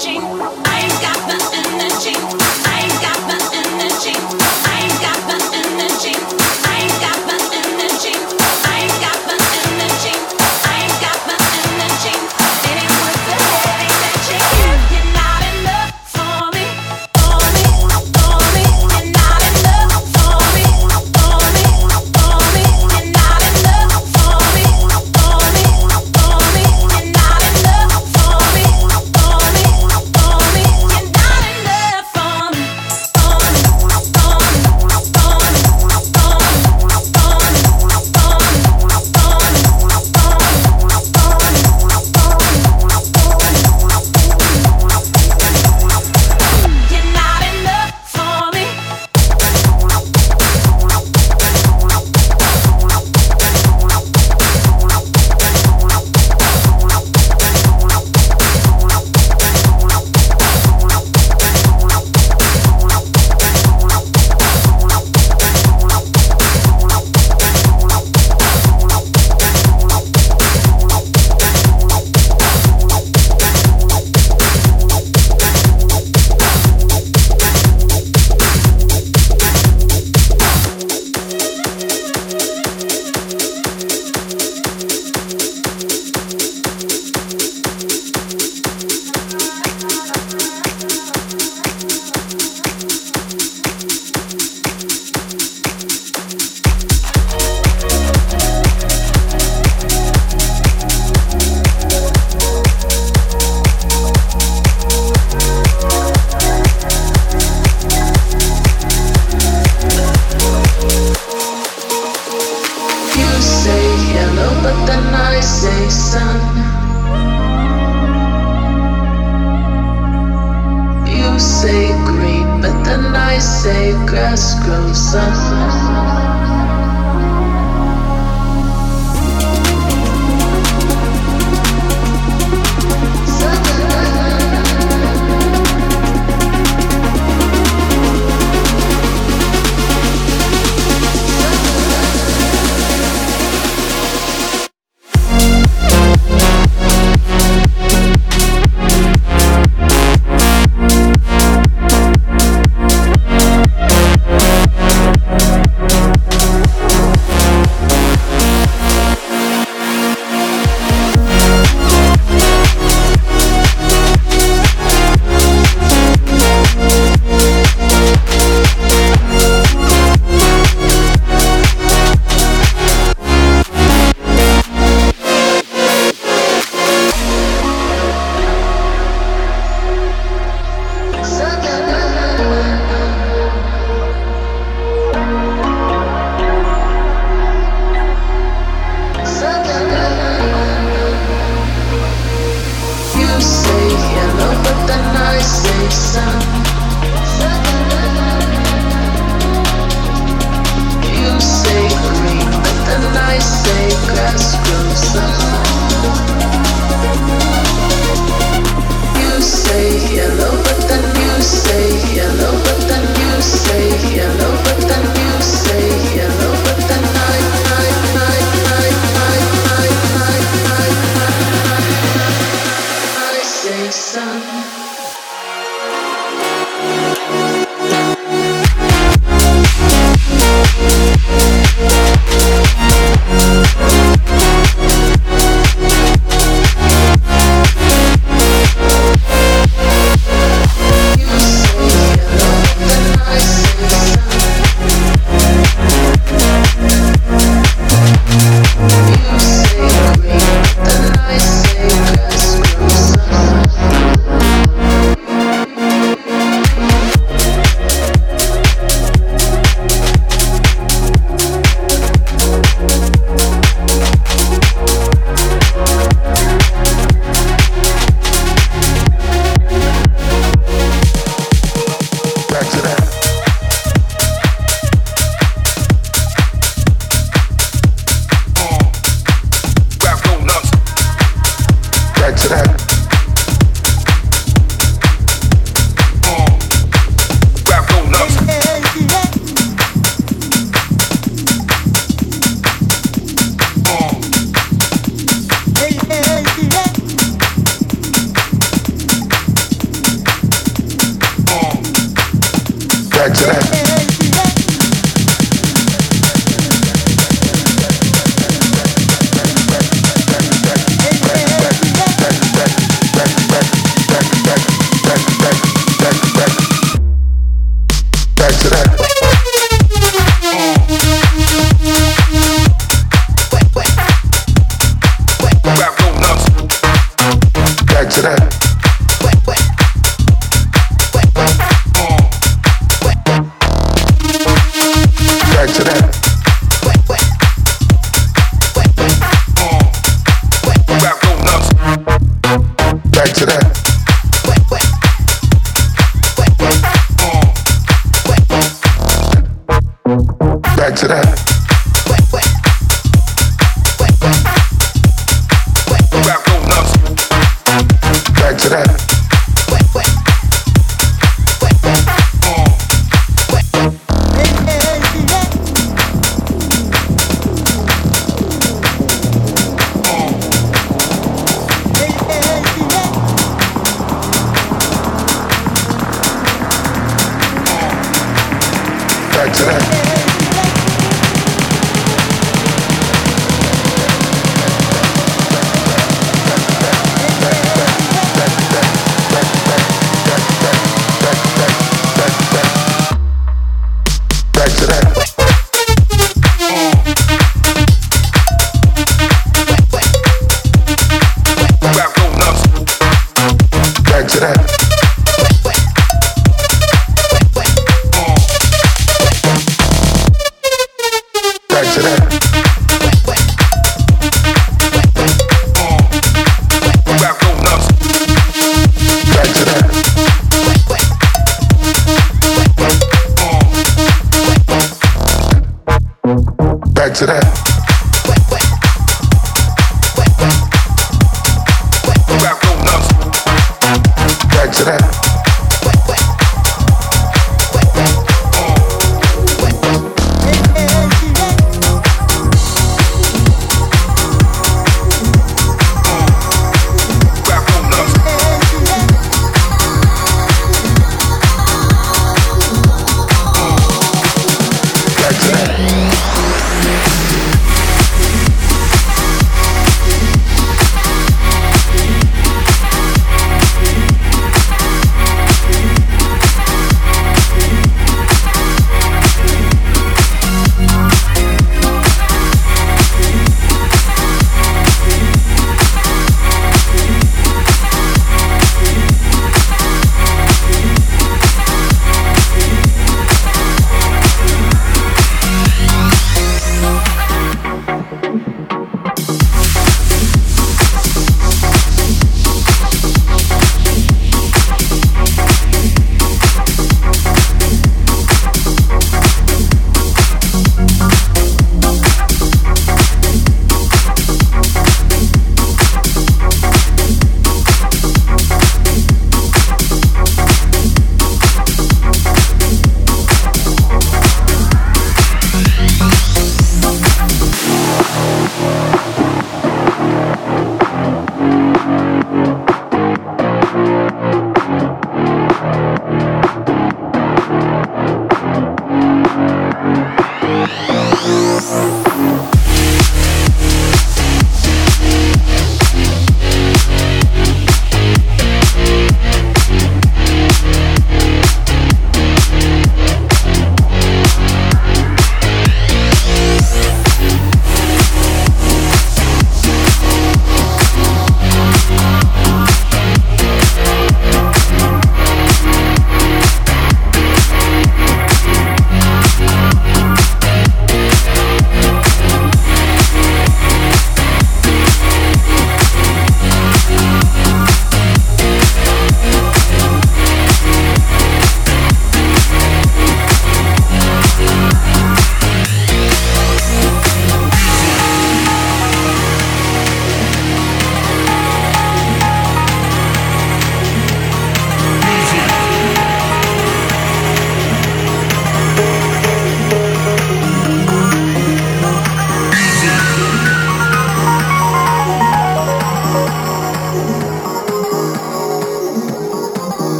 energy.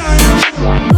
time.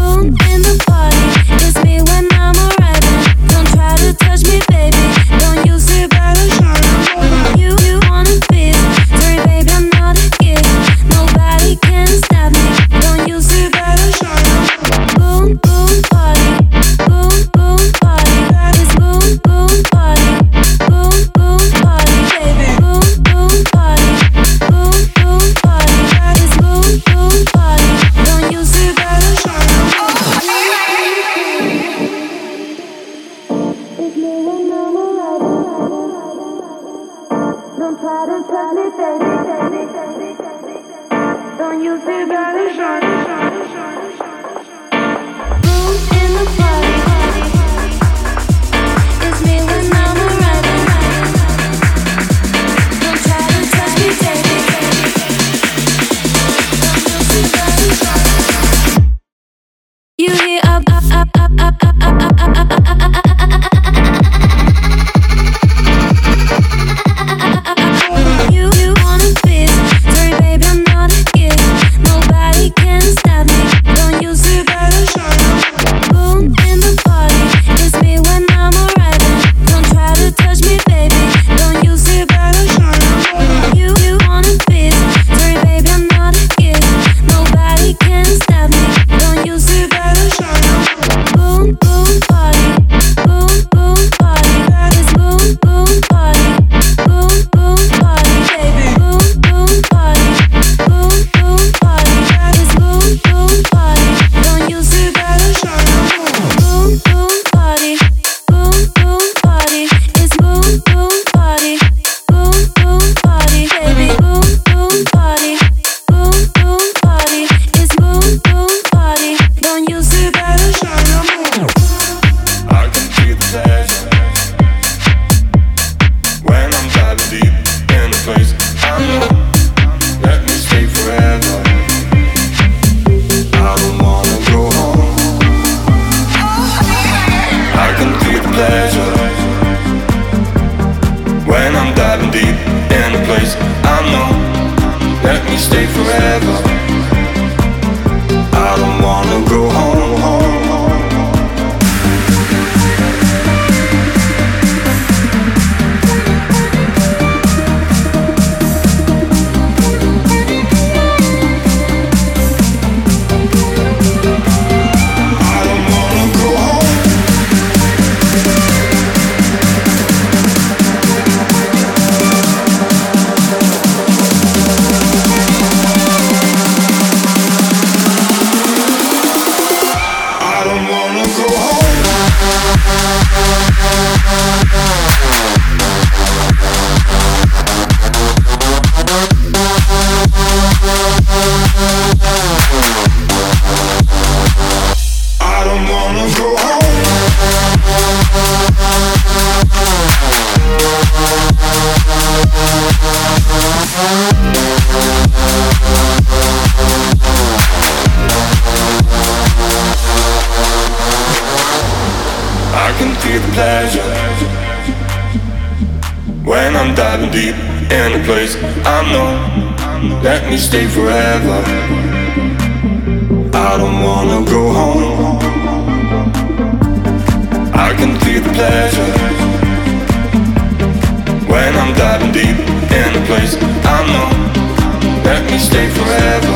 pleasure. When I'm diving deep in a place I know Let me stay forever.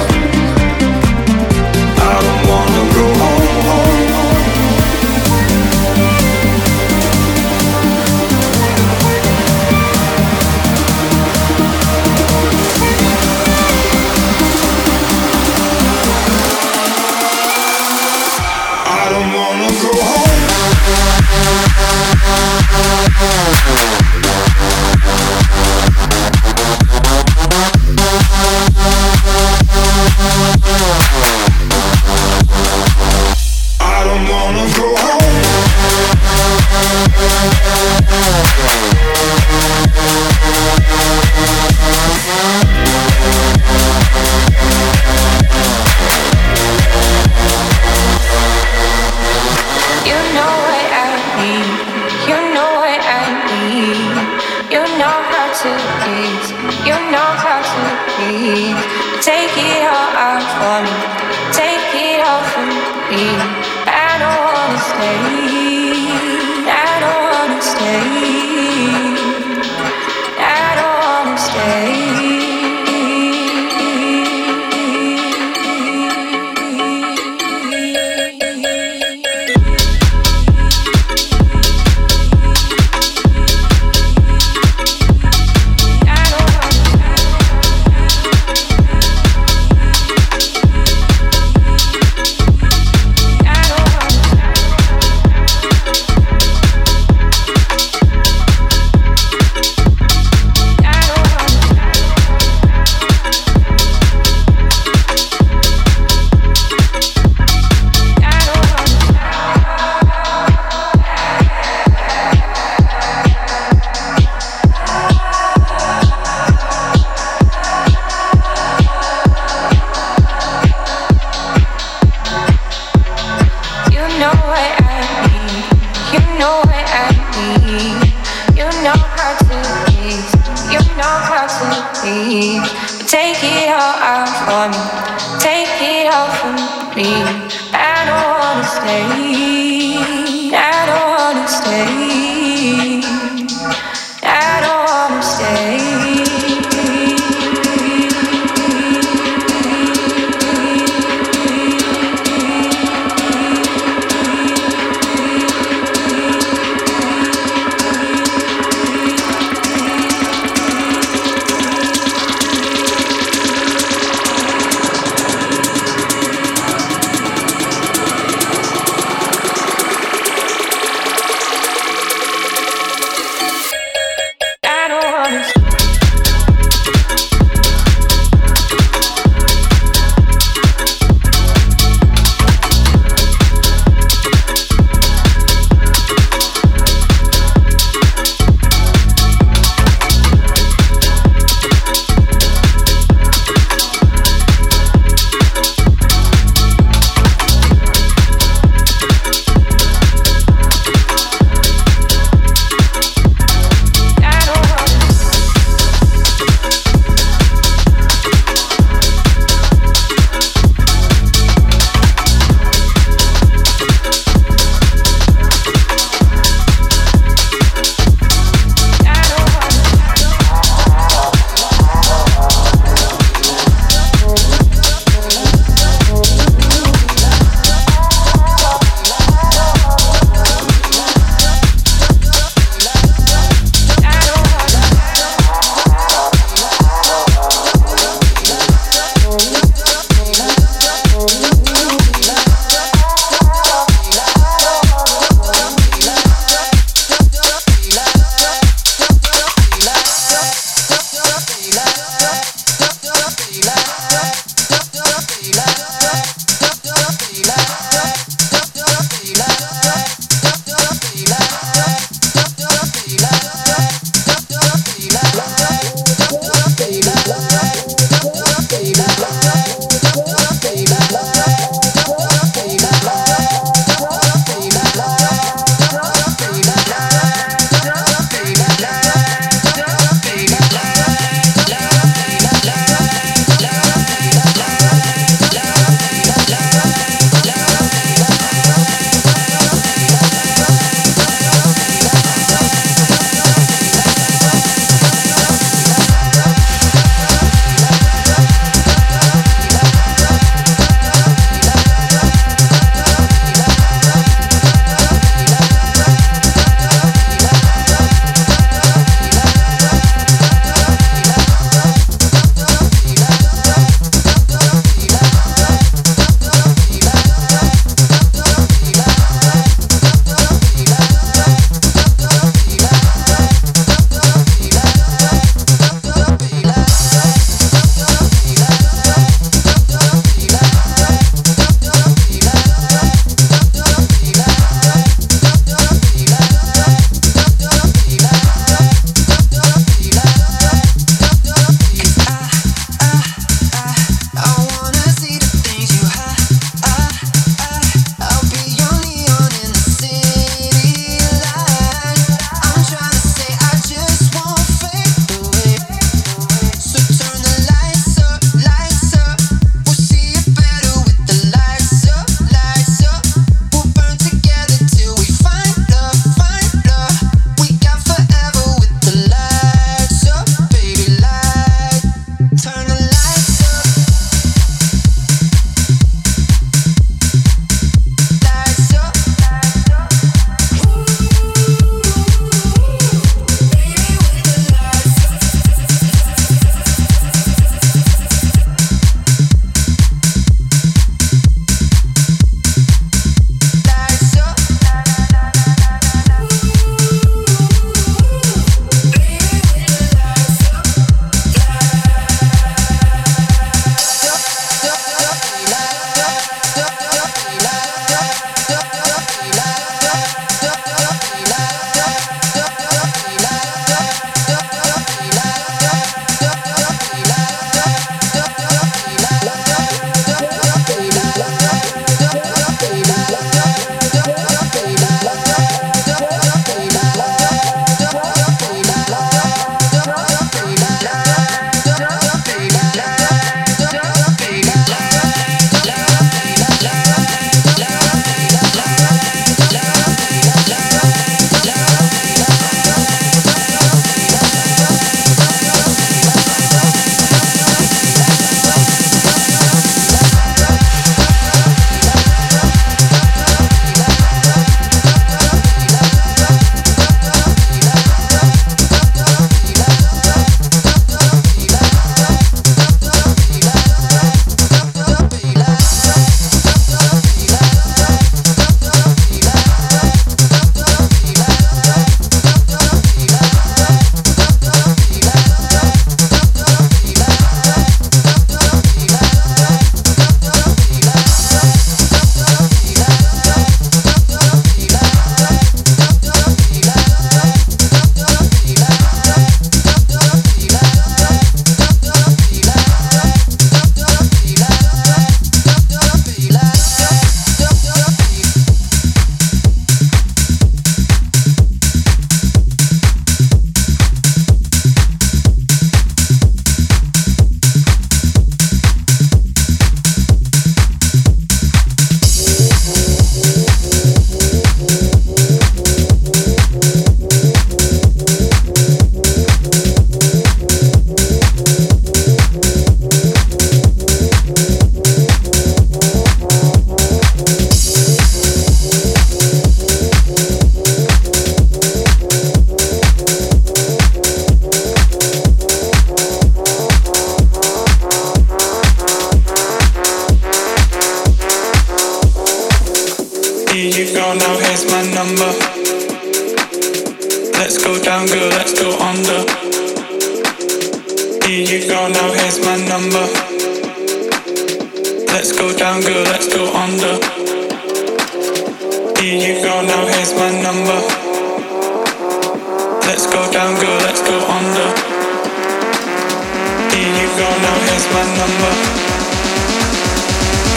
my number.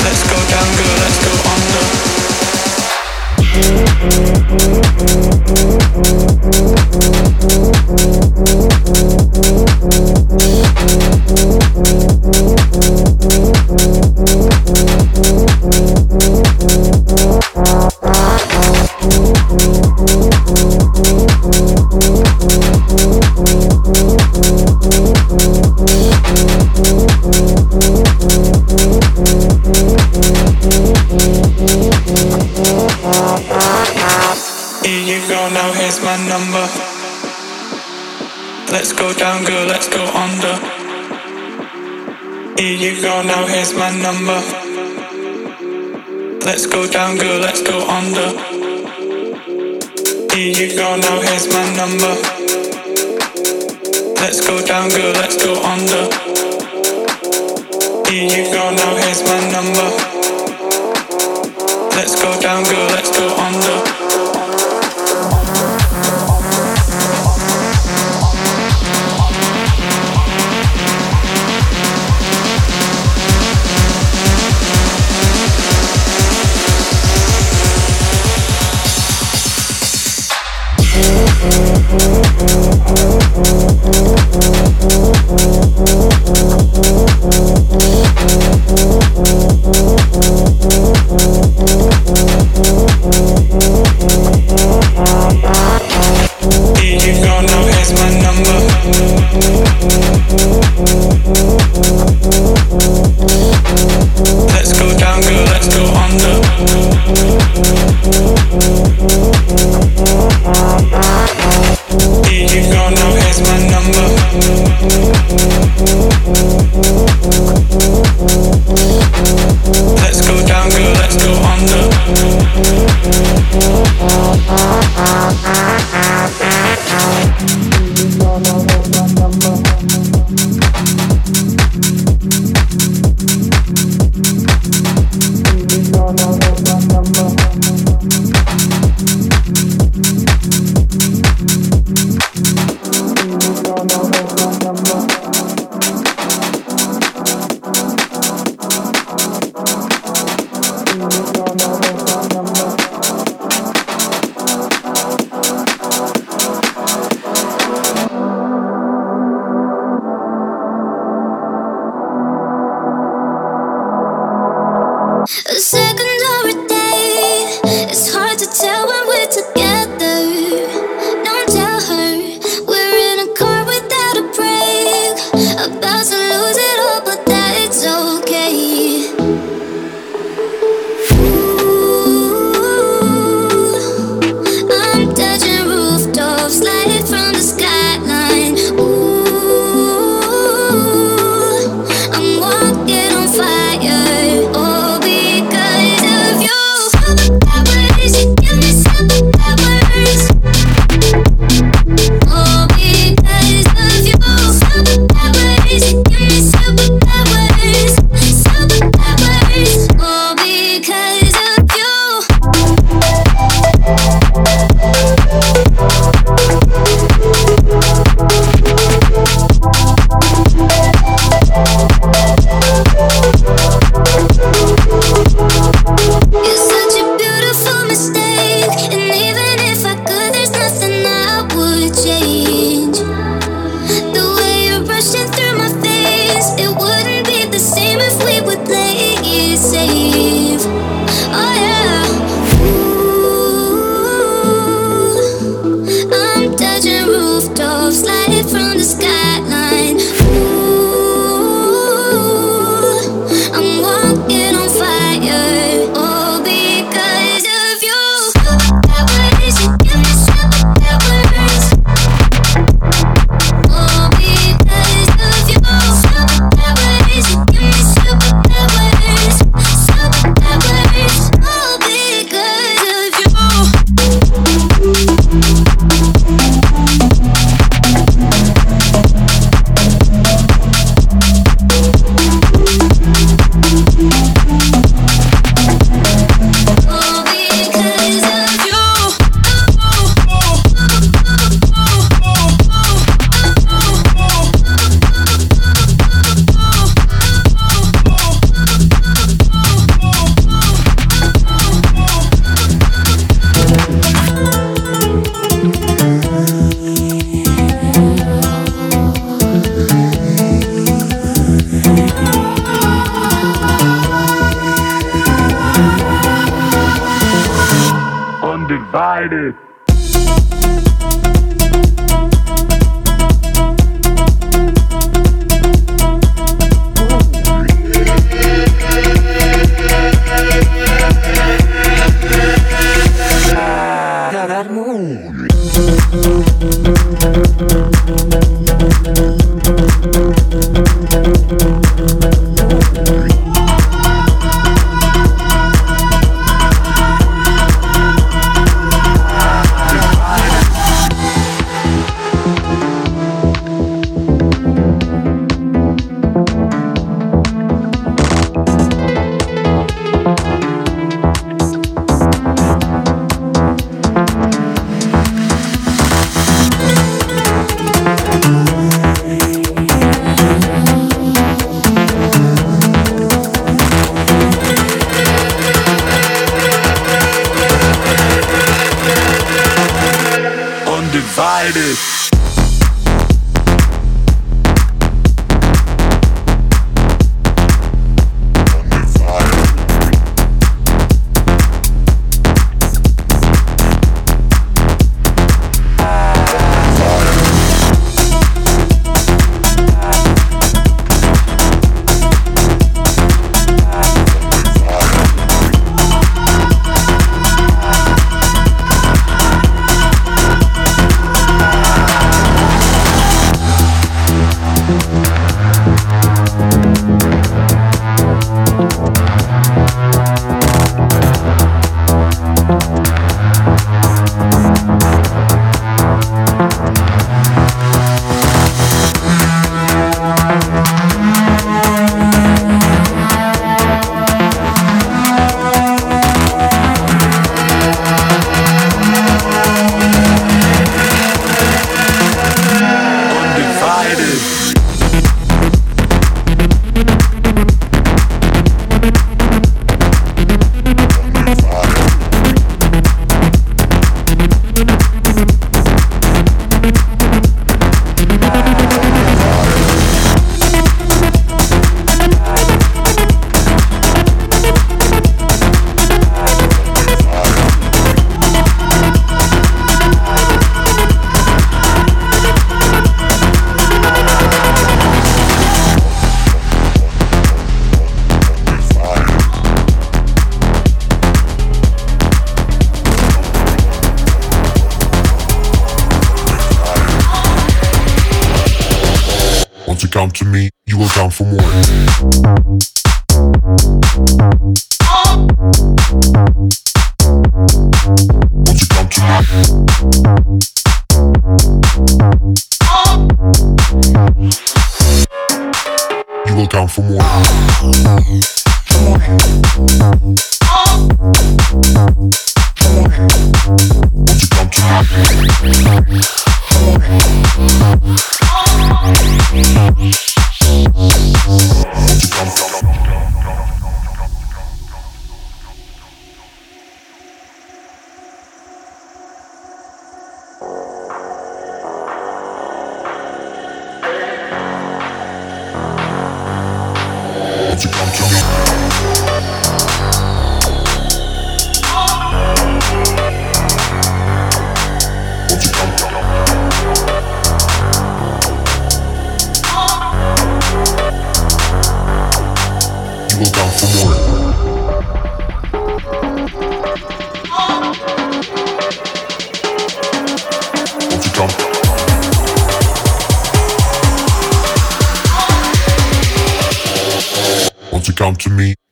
Let's go down, girl, let's go under. Let's go down, girl, let's go under. Undivided.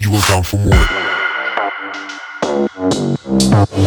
We're gonna do a